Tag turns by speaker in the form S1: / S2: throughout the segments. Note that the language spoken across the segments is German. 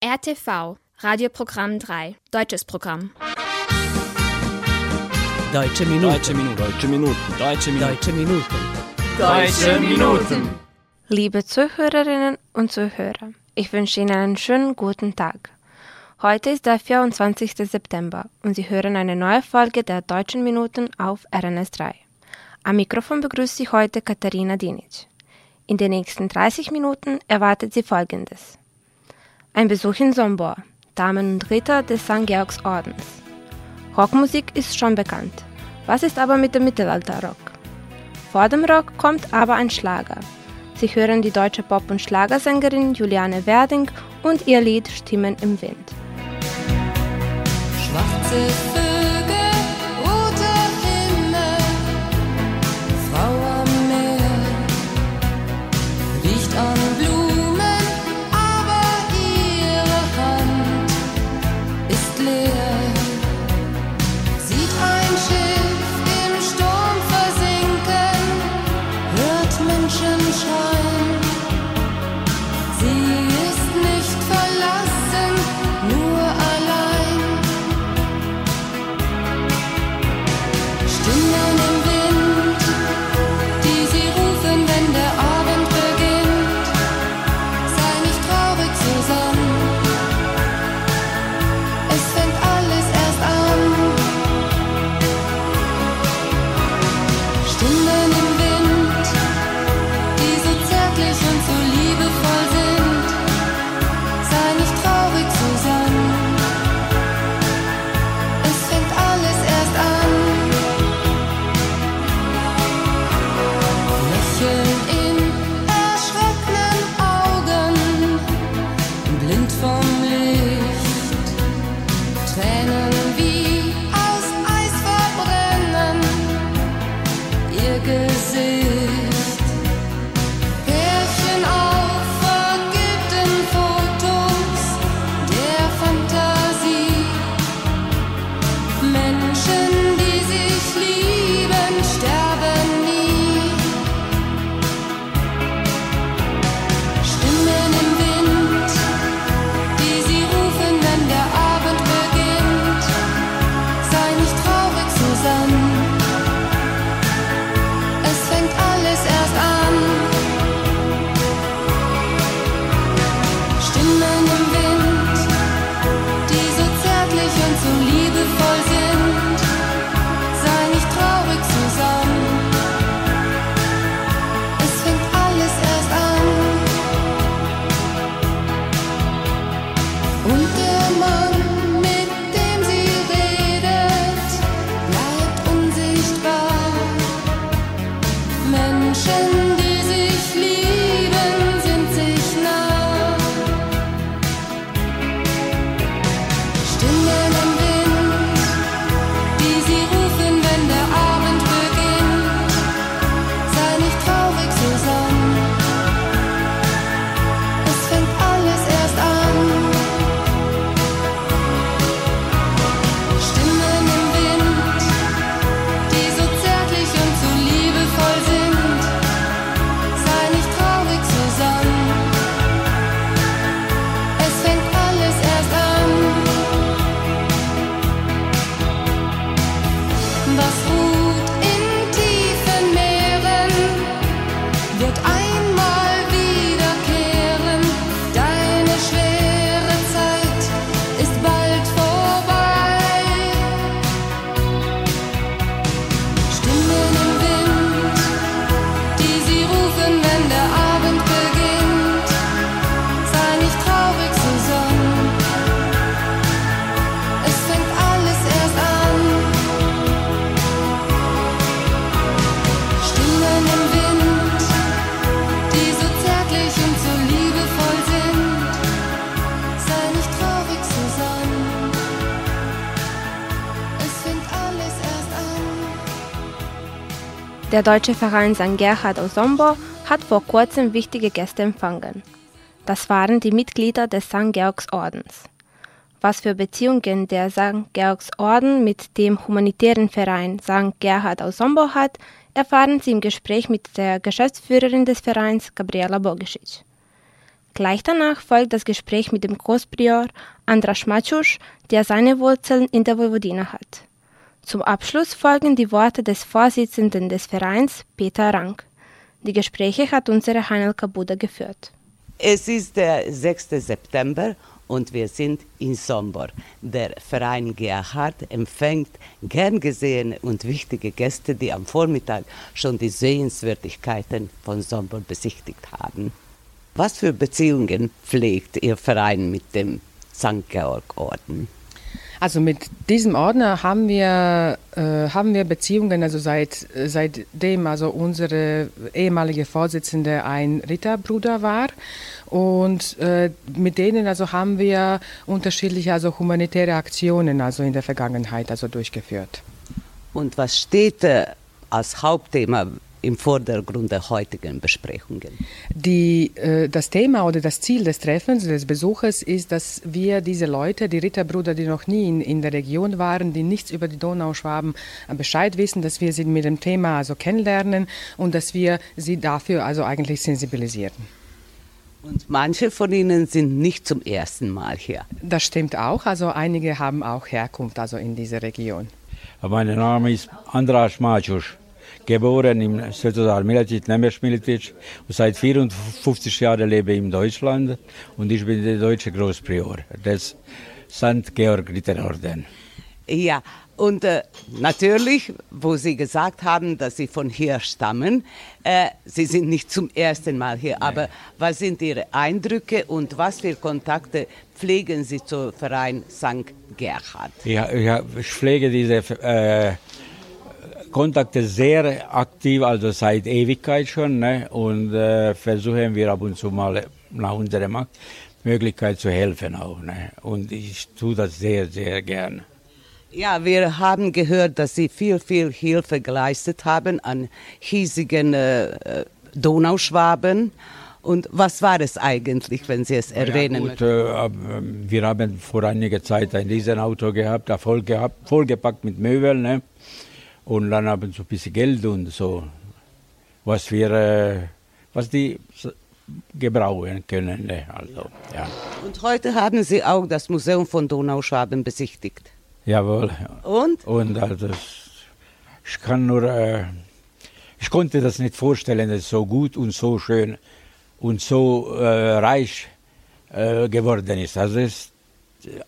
S1: RTV, Radioprogramm 3, deutsches Programm.
S2: Deutsche Minuten.
S3: Deutsche Minuten. Deutsche Minuten. Deutsche Minuten.
S2: Deutsche Minuten.
S3: Deutsche Minuten.
S4: Liebe Zuhörerinnen und Zuhörer, ich wünsche Ihnen einen schönen guten Tag. Heute ist der 24. September und Sie hören eine neue Folge der Deutschen Minuten auf RNS3. Am Mikrofon begrüßt Sie heute Katharina Dinic. In den nächsten 30 Minuten erwartet Sie Folgendes. Ein Besuch in Sombor, Damen und Ritter des St. Georgs Ordens. Rockmusik ist schon bekannt. Was ist aber mit dem Mittelalterrock? Vor dem Rock kommt aber ein Schlager. Sie hören die deutsche Pop- und Schlagersängerin Juliane Werding und ihr Lied Stimmen im Wind.
S5: Schwarze Der
S4: deutsche Verein St. Gerhard aus Sombor hat vor kurzem wichtige Gäste empfangen. Das waren die Mitglieder des St. Georgs Ordens. Was für Beziehungen der St. Georgs Orden mit dem humanitären Verein St. Gerhard aus Sombor hat, erfahren Sie im Gespräch mit der Geschäftsführerin des Vereins, Gabriela Bogisic. Gleich danach folgt das Gespräch mit dem Großprior Andras Maciusz, der seine Wurzeln in der Vojvodina hat. Zum Abschluss folgen die Worte des Vorsitzenden des Vereins, Peter Rank. Die Gespräche hat unsere Heinel Kabuda geführt.
S2: Es ist der 6. September und wir sind in Sombor. Der Verein Gerhard empfängt gern gesehene und wichtige Gäste, die am Vormittag schon die Sehenswürdigkeiten von Sombor besichtigt haben. Was für Beziehungen pflegt Ihr Verein mit dem St. Georg-Orden?
S6: Also mit diesem Ordner haben wir, äh, haben wir Beziehungen, also seit, seitdem also unsere ehemalige Vorsitzende ein Ritterbruder war. Und äh, mit denen also haben wir unterschiedliche also humanitäre Aktionen also in der Vergangenheit also durchgeführt.
S2: Und was steht äh, als Hauptthema im Vordergrund der heutigen Besprechungen?
S6: Die, äh, das Thema oder das Ziel des Treffens, des Besuches ist, dass wir diese Leute, die Ritterbrüder, die noch nie in, in der Region waren, die nichts über die Donauschwaben Bescheid wissen, dass wir sie mit dem Thema also kennenlernen und dass wir sie dafür also eigentlich sensibilisieren.
S2: Und manche von Ihnen sind nicht zum ersten Mal hier.
S6: Das stimmt auch. Also einige haben auch Herkunft also in dieser Region.
S7: Mein Name ist Andras Maciusz geboren im Svetozar Milicic, Nemes Milicic und seit 54 Jahren lebe ich in Deutschland und ich bin der deutsche Großprior des St. Georg Ritterorden.
S2: Ja, und äh, natürlich, wo Sie gesagt haben, dass Sie von hier stammen, äh, Sie sind nicht zum ersten Mal hier, nee. aber was sind Ihre Eindrücke und was für Kontakte pflegen Sie zum Verein St. Gerhard?
S7: Ja, ja, ich pflege diese äh, Kontakte sehr aktiv, also seit Ewigkeit schon. Ne? Und äh, versuchen wir ab und zu mal nach unserer Möglichkeit zu helfen auch. Ne? Und ich tue das sehr, sehr gern.
S2: Ja, wir haben gehört, dass Sie viel, viel Hilfe geleistet haben an hiesigen äh, Donauschwaben. Und was war es eigentlich, wenn Sie es erwähnen?
S7: Ja, gut, äh, wir haben vor einiger Zeit ein Riesenauto gehabt, voll gehabt, vollgepackt mit Möbeln. Ne? Und dann haben sie ein bisschen Geld und so, was wir, äh, was die gebrauchen können. Ne? Also, ja.
S2: Und heute haben Sie auch das Museum von Donauschwaben besichtigt.
S7: Jawohl.
S2: Und?
S7: Und also, ich kann nur, äh, ich konnte das nicht vorstellen, dass es so gut und so schön und so äh, reich äh, geworden ist. Also es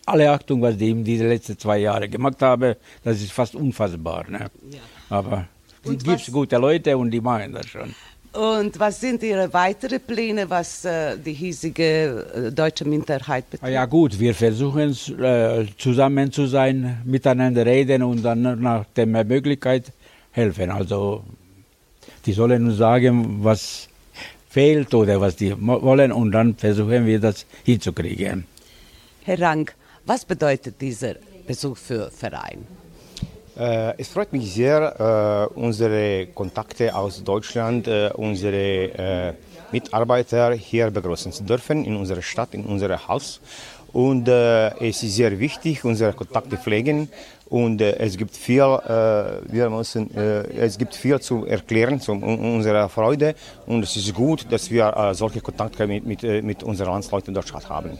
S7: alle Achtung, was die in diese letzten zwei Jahre gemacht haben, das ist fast unfassbar. Ne? Ja. Aber es gibt gute Leute und die machen das schon.
S2: Und was sind Ihre weiteren Pläne, was äh, die hiesige äh, deutsche Minderheit betrifft?
S7: Ja gut, wir versuchen äh, zusammen zu sein, miteinander reden und dann nach der Möglichkeit helfen. Also die sollen uns sagen, was fehlt oder was die wollen und dann versuchen wir das hinzukriegen.
S2: Herr Rank, was bedeutet dieser Besuch für Verein?
S8: Äh, es freut mich sehr, äh, unsere Kontakte aus Deutschland, äh, unsere Mitarbeiter hier begrüßen zu dürfen in unserer Stadt, in unserem Haus. Und es ist sehr wichtig, unsere Kontakte pflegen. Und es gibt viel, wir müssen, es gibt viel zu erklären zu unserer Freude. Und es ist gut, dass wir solche Kontakte mit, mit, mit unseren Landsleuten dort haben.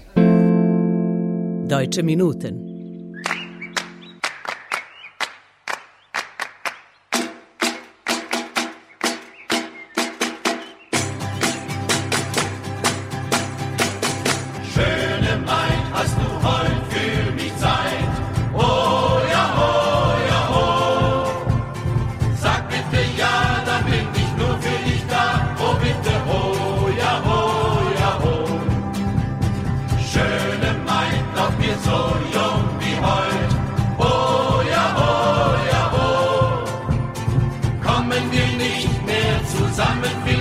S2: Deutsche Minuten.
S9: Schöne Maid, hast du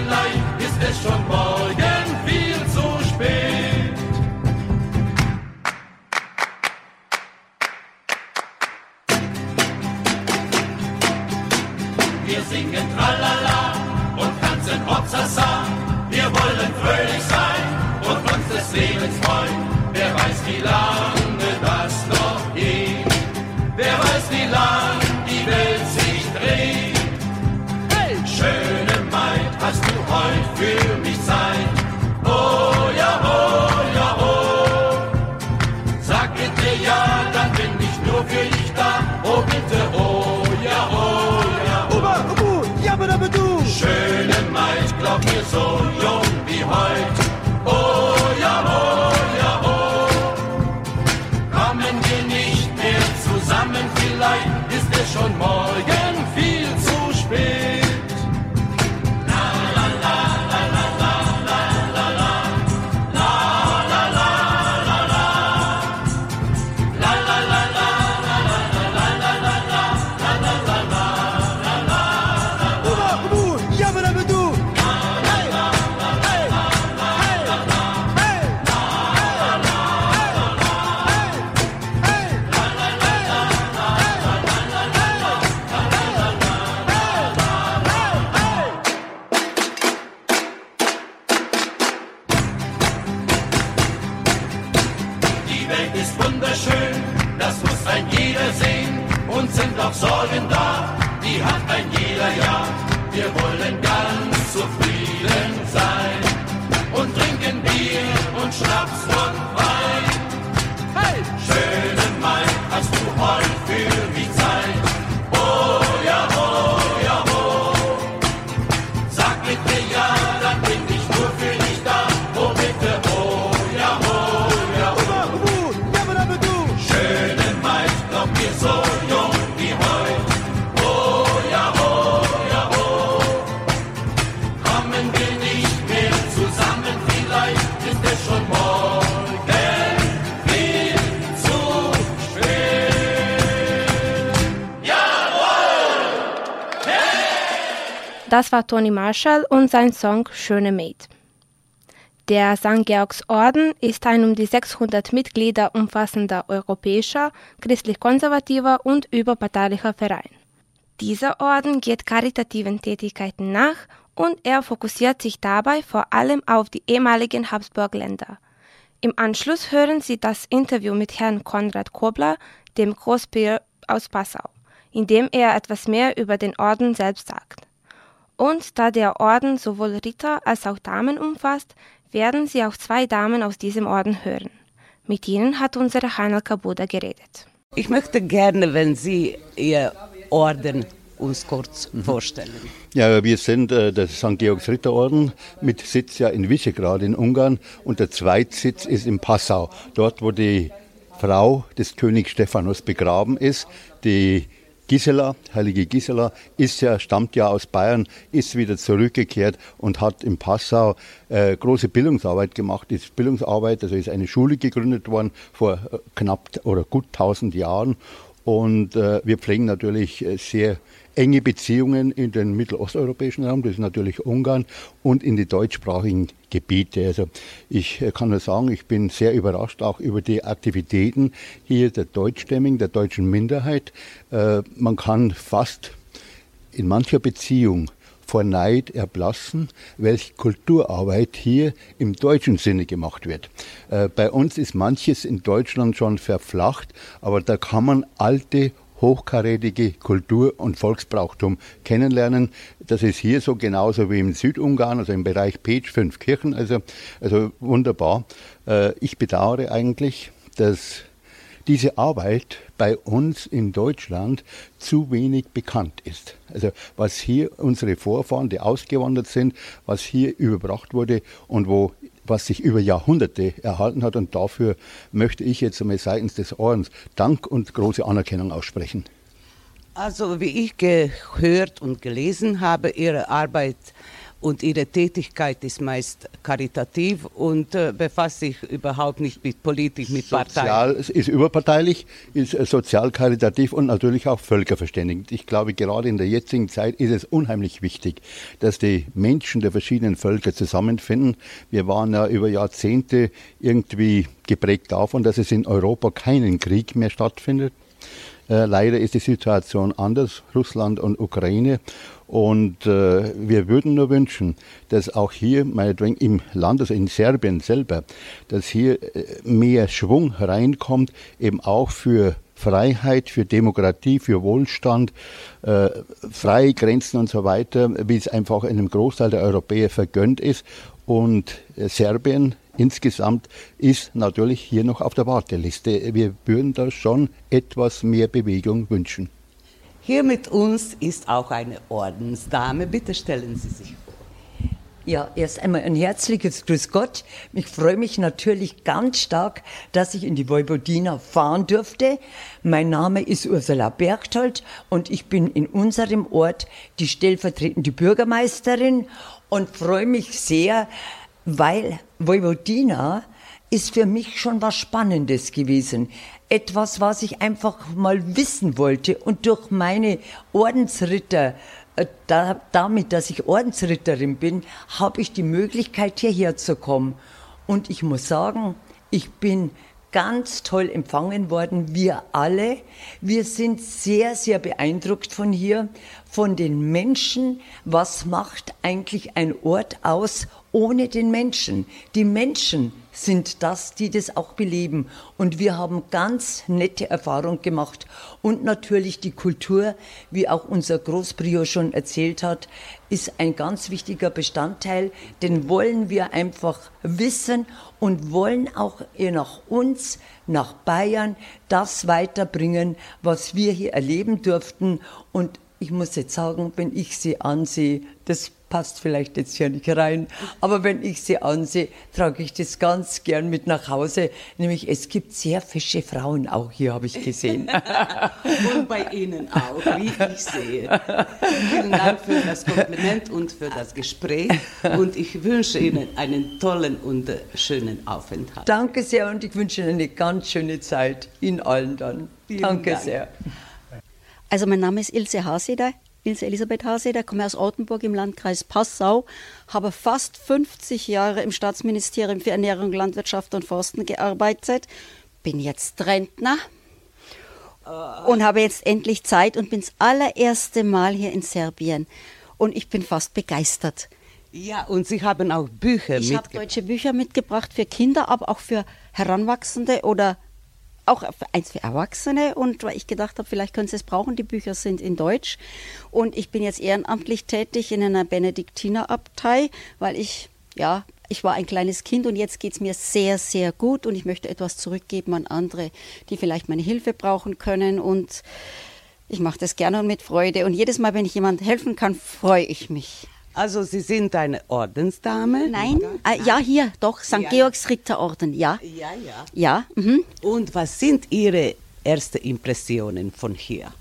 S9: نشون ما. Das
S4: war Toni Marshall und sein Song Schöne Maid. Der St. Georgs Orden ist ein um die 600 Mitglieder umfassender europäischer, christlich-konservativer und überparteilicher Verein. Dieser Orden geht karitativen Tätigkeiten nach und er fokussiert sich dabei vor allem auf die ehemaligen Habsburg-Länder. Im Anschluss hören Sie das Interview mit Herrn Konrad Kobler, dem Großbier aus Passau, in dem er etwas mehr über den Orden selbst sagt. Und da der Orden sowohl Ritter als auch Damen umfasst, werden Sie auch zwei Damen aus diesem Orden hören. Mit ihnen hat unsere Heinel Kabuda geredet.
S2: Ich möchte gerne, wenn Sie Ihr Orden uns kurz vorstellen.
S10: Ja, wir sind äh, der St. Georgs Ritterorden mit Sitz ja in Visegrad in Ungarn und der Zweitsitz ist in Passau, dort wo die Frau des Königs Stephanus begraben ist, die Gisela, heilige Gisela, ist ja, stammt ja aus Bayern, ist wieder zurückgekehrt und hat in Passau äh, große Bildungsarbeit gemacht. Ist Bildungsarbeit, also ist eine Schule gegründet worden vor äh, knapp oder gut 1000 Jahren. Und äh, wir pflegen natürlich äh, sehr enge Beziehungen in den mittelosteuropäischen Raum, das ist natürlich Ungarn, und in die deutschsprachigen Gebiete. Also ich äh, kann nur sagen, ich bin sehr überrascht auch über die Aktivitäten hier der Deutschstämmigen, der deutschen Minderheit. Äh, man kann fast in mancher Beziehung vor Neid erblassen, welche Kulturarbeit hier im deutschen Sinne gemacht wird. Äh, bei uns ist manches in Deutschland schon verflacht, aber da kann man alte hochkarätige Kultur und Volksbrauchtum kennenlernen. Das ist hier so genauso wie im Südungarn, also im Bereich Petsch, fünf Kirchen, also, also wunderbar. Äh, ich bedauere eigentlich, dass diese Arbeit bei uns in Deutschland zu wenig bekannt ist. Also was hier unsere Vorfahren, die ausgewandert sind, was hier überbracht wurde und wo was sich über Jahrhunderte erhalten hat. Und dafür möchte ich jetzt einmal seitens des Ordens Dank und große Anerkennung aussprechen.
S2: Also wie ich gehört und gelesen habe, Ihre Arbeit und ihre Tätigkeit ist meist karitativ und äh, befasst sich überhaupt nicht mit Politik, mit.
S10: Sozial, ist überparteilich, ist äh, sozial karitativ und natürlich auch völkerverständigend. Ich glaube, gerade in der jetzigen Zeit ist es unheimlich wichtig, dass die Menschen der verschiedenen Völker zusammenfinden. Wir waren ja über Jahrzehnte irgendwie geprägt davon, dass es in Europa keinen Krieg mehr stattfindet. Äh, leider ist die Situation anders, Russland und Ukraine. Und äh, wir würden nur wünschen, dass auch hier, meinetwegen im Land, also in Serbien selber, dass hier äh, mehr Schwung reinkommt, eben auch für Freiheit, für Demokratie, für Wohlstand, äh, freie Grenzen und so weiter, wie es einfach einem Großteil der Europäer vergönnt ist. Und äh, Serbien insgesamt ist natürlich hier noch auf der Warteliste. Wir würden da schon etwas mehr Bewegung wünschen.
S2: Hier mit uns ist auch eine Ordensdame. Bitte stellen Sie sich vor.
S11: Ja, erst einmal ein herzliches Grüß Gott. Ich freue mich natürlich ganz stark, dass ich in die Vojvodina fahren durfte. Mein Name ist Ursula Berchtold und ich bin in unserem Ort die stellvertretende Bürgermeisterin und freue mich sehr, weil Vojvodina ist für mich schon was Spannendes gewesen. Etwas, was ich einfach mal wissen wollte und durch meine Ordensritter, äh, da, damit, dass ich Ordensritterin bin, habe ich die Möglichkeit, hierher zu kommen. Und ich muss sagen, ich bin ganz toll empfangen worden, wir alle. Wir sind sehr, sehr beeindruckt von hier, von den Menschen. Was macht eigentlich ein Ort aus ohne den Menschen? Die Menschen sind das, die das auch beleben. Und wir haben ganz nette Erfahrungen gemacht. Und natürlich die Kultur, wie auch unser Großbrio schon erzählt hat, ist ein ganz wichtiger Bestandteil. Den wollen wir einfach wissen und wollen auch nach uns, nach Bayern, das weiterbringen, was wir hier erleben durften. Und ich muss jetzt sagen, wenn ich sie ansehe, das passt vielleicht jetzt hier nicht rein, aber wenn ich sie ansehe, trage ich das ganz gern mit nach Hause. Nämlich es gibt sehr fische Frauen auch hier, habe ich gesehen.
S2: und bei Ihnen auch, wie ich sehe. Vielen Dank für das Kompliment und für das Gespräch und ich wünsche Ihnen einen tollen und schönen Aufenthalt.
S11: Danke sehr und ich wünsche Ihnen eine ganz schöne Zeit, Ihnen allen dann. Vielen Danke Dank. sehr.
S12: Also mein Name ist Ilse Haseder. Ilse Elisabeth Haseder, komme aus Ortenburg im Landkreis Passau, habe fast 50 Jahre im Staatsministerium für Ernährung, Landwirtschaft und Forsten gearbeitet, bin jetzt Rentner und habe jetzt endlich Zeit und bin das allererste Mal hier in Serbien. Und ich bin fast begeistert.
S2: Ja, und Sie haben auch Bücher
S12: mitgebracht. Ich habe deutsche Bücher mitgebracht für Kinder, aber auch für Heranwachsende oder auch eins für Erwachsene. Und weil ich gedacht habe, vielleicht können Sie es brauchen. Die Bücher sind in Deutsch. Und ich bin jetzt ehrenamtlich tätig in einer Benediktinerabtei, weil ich ja ich war ein kleines Kind und jetzt geht es mir sehr, sehr gut. Und ich möchte etwas zurückgeben an andere, die vielleicht meine Hilfe brauchen können. Und ich mache das gerne und mit Freude. Und jedes Mal, wenn ich jemand helfen kann, freue ich mich.
S2: Also Sie sind eine Ordensdame?
S12: Nein, äh, ja hier, doch, St. Ja, Georgs Ritterorden, ja.
S2: Ja, ja.
S12: Ja. Mhm.
S2: Und was sind Ihre ersten Impressionen von hier?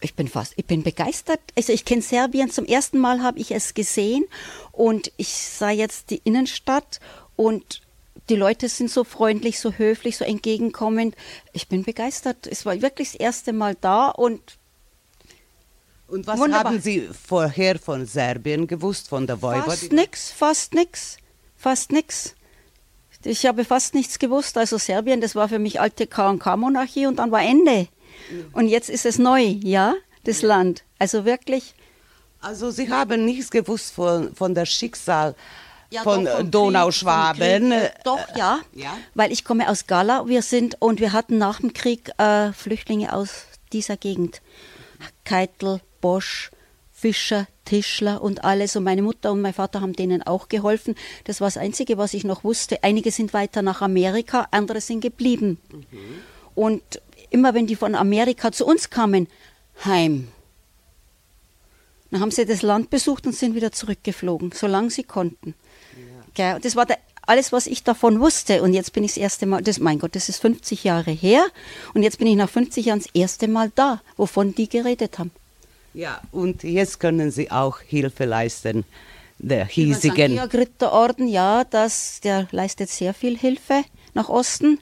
S12: Ich bin fast, ich bin begeistert. Also ich kenne Serbien, zum ersten Mal habe ich es gesehen und ich sah jetzt die Innenstadt und die Leute sind so freundlich, so höflich, so entgegenkommend. Ich bin begeistert. Es war wirklich das erste Mal da und
S2: und was Wunderbar. haben Sie vorher von Serbien gewusst, von der Vojvodina?
S12: Fast nichts, fast nichts, fast nichts. Ich habe fast nichts gewusst. Also Serbien, das war für mich alte KK-Monarchie und dann war Ende. Und jetzt ist es neu, ja, das Land. Also wirklich.
S2: Also Sie haben nichts gewusst von, von der Schicksal ja, von doch, Donauschwaben. Krieg,
S12: doch, ja, ja, weil ich komme aus Gala. Wir sind und wir hatten nach dem Krieg äh, Flüchtlinge aus dieser Gegend. Keitel, Bosch, Fischer, Tischler und alles. Und meine Mutter und mein Vater haben denen auch geholfen. Das war das Einzige, was ich noch wusste. Einige sind weiter nach Amerika, andere sind geblieben. Mhm. Und immer wenn die von Amerika zu uns kamen, heim. Dann haben sie das Land besucht und sind wieder zurückgeflogen, solange sie konnten. Ja. Das war der, alles, was ich davon wusste. Und jetzt bin ich das erste Mal, das, mein Gott, das ist 50 Jahre her. Und jetzt bin ich nach 50 Jahren das erste Mal da, wovon die geredet haben.
S2: Ja, und jetzt können Sie auch Hilfe leisten der hiesigen.
S12: Ja, Ritterorden, ja, das, der leistet sehr viel Hilfe nach Osten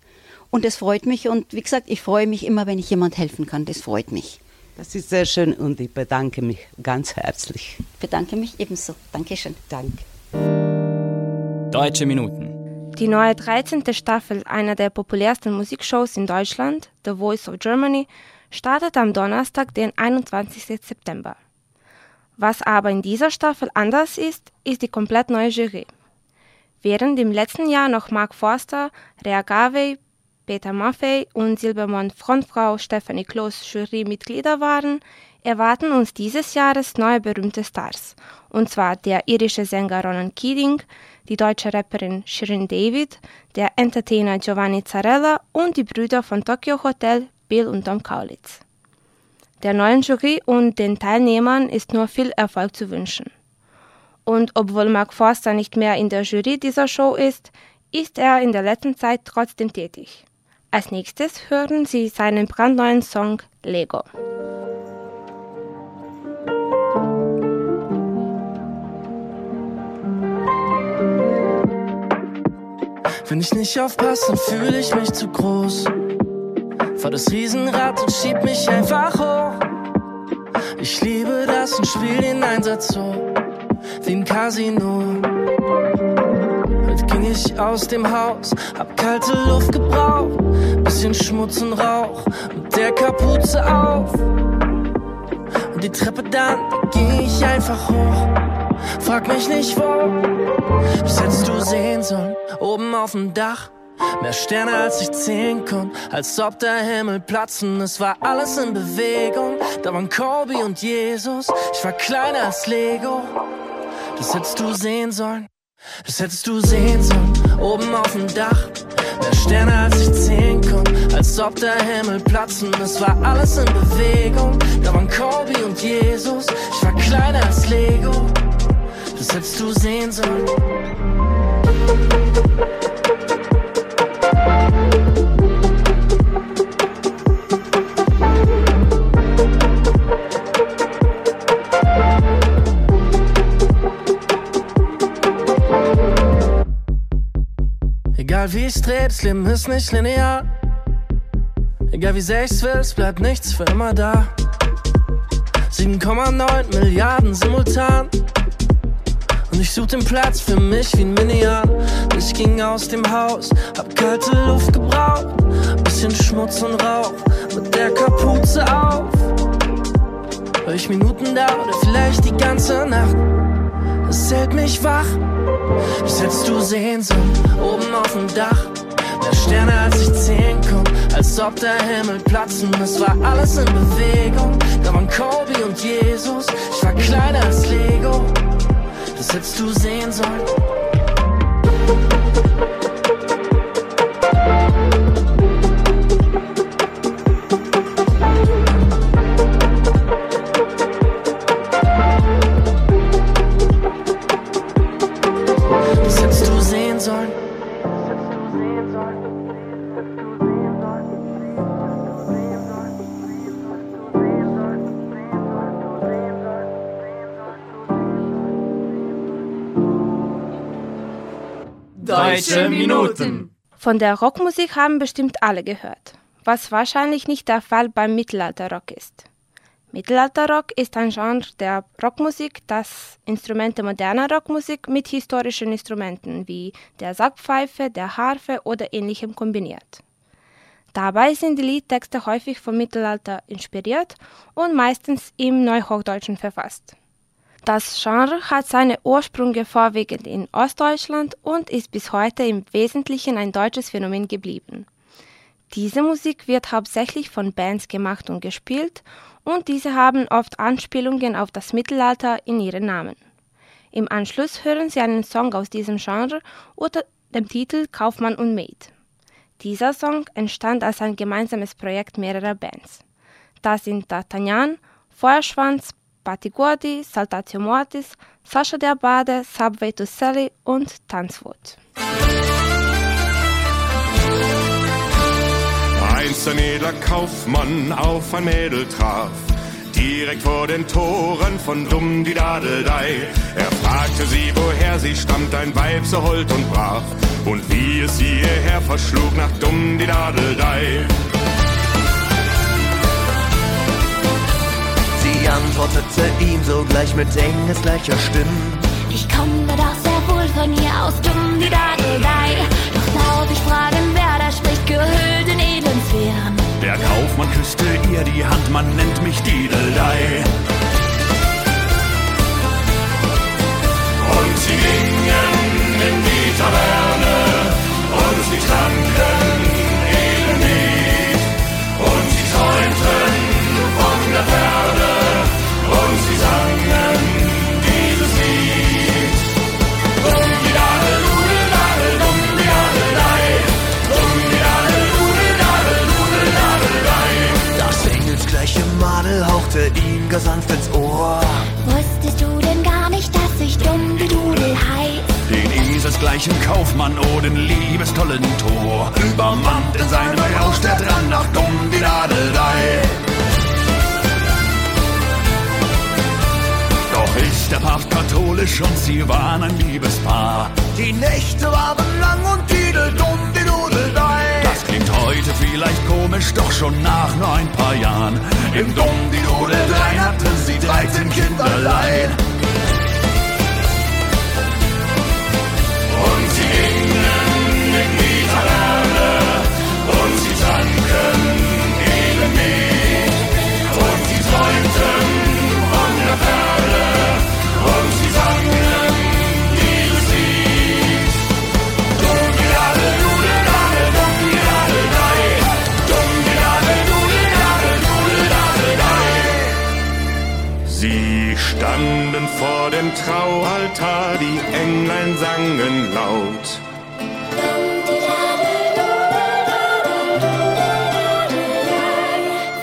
S12: und es freut mich und wie gesagt, ich freue mich immer, wenn ich jemand helfen kann. Das freut mich.
S2: Das ist sehr schön und ich bedanke mich ganz herzlich. Ich
S12: bedanke mich ebenso. Dankeschön.
S2: Danke.
S3: Deutsche Minuten.
S4: Die neue 13. Staffel einer der populärsten Musikshows in Deutschland, The Voice of Germany, startet am Donnerstag, den 21. September. Was aber in dieser Staffel anders ist, ist die komplett neue Jury. Während im letzten Jahr noch Mark Forster, Rea Gavey, Peter Maffei und Silbermann Frontfrau Stephanie Kloß Jurymitglieder waren, erwarten uns dieses Jahres neue berühmte Stars. Und zwar der irische Sänger Ronan Keating, die deutsche Rapperin Shirin David, der Entertainer Giovanni Zarella und die Brüder von Tokyo Hotel Bill und Tom Kaulitz. Der neuen Jury und den Teilnehmern ist nur viel Erfolg zu wünschen. Und obwohl Mark Forster nicht mehr in der Jury dieser Show ist, ist er in der letzten Zeit trotzdem tätig. Als nächstes hören Sie seinen brandneuen Song Lego.
S13: Wenn ich nicht aufpasse, fühle ich mich zu groß fahr das Riesenrad und schieb mich einfach hoch. Ich liebe das und spiel den Einsatz so, wie im Casino. Heute ging ich aus dem Haus, hab kalte Luft gebraucht, bisschen Schmutz und Rauch mit der Kapuze auf. Und die Treppe dann, ging ich einfach hoch. Frag mich nicht wo, das hättest du sehen sollen, oben auf dem Dach. Mehr Sterne als ich zählen konnte, als ob der Himmel platzen. Es war alles in Bewegung. Da waren Kobe und Jesus. Ich war kleiner als Lego. Das hättest du sehen sollen. Das hättest du sehen sollen, oben auf dem Dach. Mehr Sterne als ich zählen konnte, als ob der Himmel platzen. Es war alles in Bewegung. Da waren Kobe und Jesus. Ich war kleiner als Lego. Das hättest du sehen sollen. Egal wie ich's dreh, das Leben ist nicht linear. Egal wie sehr ich's will, es bleibt nichts für immer da. 7,9 Milliarden simultan. Und ich such den Platz für mich wie ein Minian. Ich ging aus dem Haus, hab kalte Luft gebraucht. Bisschen Schmutz und Rauch, mit der Kapuze auf. Weil ich Minuten da oder vielleicht die ganze Nacht. Es hält mich wach, das hättest du sollen, oben auf dem Dach. Mehr Sterne als ich zählen konnte, als ob der Himmel platzen. Es war alles in Bewegung, da waren Kobe und Jesus. Ich war kleiner als Lego, das hättest du sehen sollen.
S3: Deutsche Minuten.
S4: Von der Rockmusik haben bestimmt alle gehört, was wahrscheinlich nicht der Fall beim Mittelalterrock ist. Mittelalterrock ist ein Genre der Rockmusik, das Instrumente moderner Rockmusik mit historischen Instrumenten wie der Sackpfeife, der Harfe oder ähnlichem kombiniert. Dabei sind die Liedtexte häufig vom Mittelalter inspiriert und meistens im Neuhochdeutschen verfasst. Das Genre hat seine Ursprünge vorwiegend in Ostdeutschland und ist bis heute im Wesentlichen ein deutsches Phänomen geblieben. Diese Musik wird hauptsächlich von Bands gemacht und gespielt und diese haben oft Anspielungen auf das Mittelalter in ihren Namen. Im Anschluss hören Sie einen Song aus diesem Genre unter dem Titel Kaufmann und Maid. Dieser Song entstand als ein gemeinsames Projekt mehrerer Bands. Das sind D'Artagnan, Feuerschwanz, Patigordi, Saltatio Mortis, Sascha der Bade, Subway to Sally und Tanzwut.
S14: Einst ein edler Kaufmann auf ein Mädel traf, direkt vor den Toren von Dumm die Dadeldei. Er fragte sie, woher sie stammt, ein Weib so hold und brav, und wie es sie hierher verschlug nach Dumm die Dadeldei.
S15: Sie antwortete ihm sogleich mit engelsgleicher Stimme.
S16: Ich komme doch sehr wohl von hier aus, dumm die Dadeldei. Doch darf ich fragen, wer da spricht, gehüllt in edlen Sphären.
S9: Der Kaufmann küsste ihr die Hand, man nennt mich Diedeldei. Und sie gingen in die Taverne und sie tranken
S15: Hauchte ihm gar sanft ins Ohr.
S16: Wusstest du denn gar nicht, dass ich dumm die Dudel heiß?
S9: Den eselsgleichen Kaufmann, oh den liebestollen Tor. Übermannt in seinem Rausch der Drang nach dumm die Dadeldei. Doch ist der Papst katholisch und sie waren ein Liebespaar.
S15: Die Nächte waren lang und Didel dumm die Dudeldei.
S9: Heute vielleicht komisch, doch schon nach nur ein paar Jahren. Im Dumm die Dudeldei hatte sie 13 Kinderlein.
S14: Standen vor dem Traualtar, die Englein sangen laut.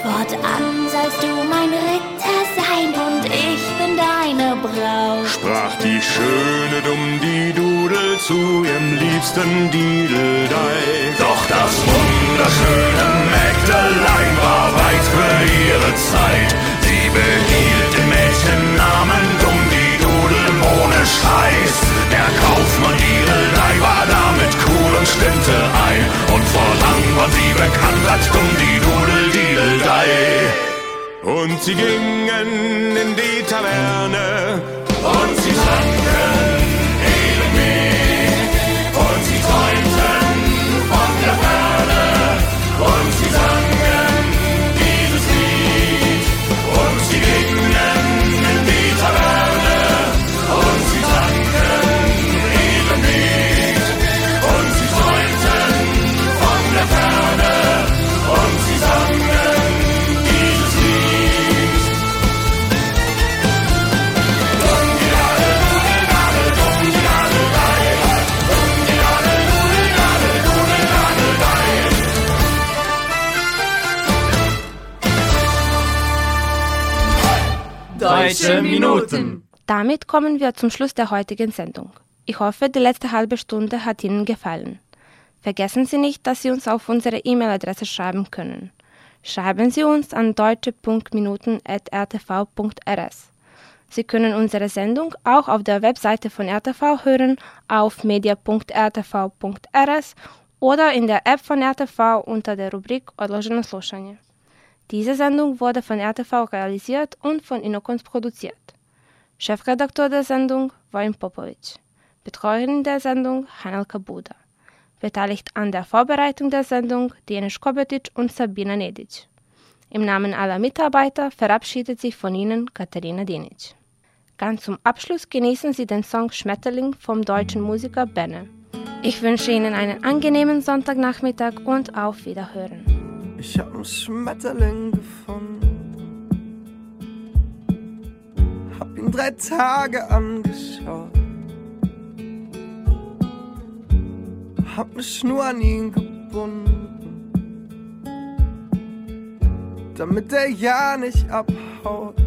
S16: Fortan sollst du mein Ritter sein und ich bin deine Braut.
S14: Sprach die schöne Dumm-die-Dudel zu ihrem liebsten Dideldei. Doch das wunderschöne Mägdelein war weit für ihre Zeit. Sie behielt Dumm-die-Dudel ohne Scheiß. Der Kaufmann Dideldei war damit cool und stimmte ein. Und fortan war sie bekannt als Dumm-die-Dudel-Dideldei. Und sie gingen in die Taverne und sie tranken Edelmehl und sie träumten von der Ferne und sie sangen
S3: Minuten.
S4: Damit kommen wir zum Schluss der heutigen Sendung. Ich hoffe, die letzte halbe Stunde hat Ihnen gefallen. Vergessen Sie nicht, dass Sie uns auf unsere E-Mail-Adresse schreiben können. Schreiben Sie uns an deutsche.minuten.rtv.rs. Sie können unsere Sendung auch auf der Webseite von RTV hören, auf media.rtv.rs oder in der App von RTV unter der Rubrik Odloženo slušanje. Diese Sendung wurde von RTV realisiert und von Inokons produziert. Chefredakteur der Sendung Wojn Popovic. Betreuerin der Sendung Hanelka Buda. Beteiligt an der Vorbereitung der Sendung Denis Kobetic und Sabina Nedic. Im Namen aller Mitarbeiter verabschiedet sich von Ihnen Katharina Dinic. Ganz zum Abschluss genießen Sie den Song Schmetterling vom deutschen Musiker Benne. Ich wünsche Ihnen einen angenehmen Sonntagnachmittag und auf Wiederhören.
S17: Ich hab einen Schmetterling gefunden. Hab ihn drei Tage angeschaut. Hab ne Schnur an ihn gebunden. Damit er ja nicht abhaut.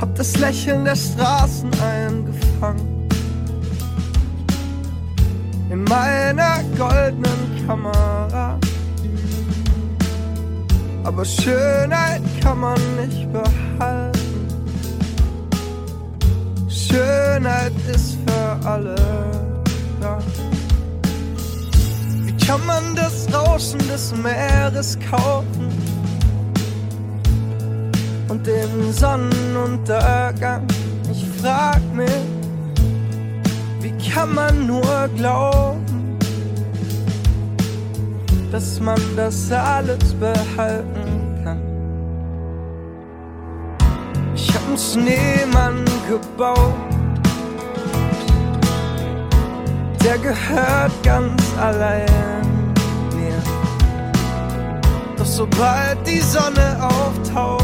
S17: Hab das Lächeln der Straßen eingefangen in meiner goldenen Kamera. Aber Schönheit kann man nicht behalten. Schönheit ist für alle da. Wie kann man das Rauschen des Meeres kaufen? Und den Sonnenuntergang? Ich frag mich, kann man nur glauben, dass man das alles behalten kann? Ich hab einen Schneemann gebaut, der gehört ganz allein mir. Doch sobald die Sonne auftaucht,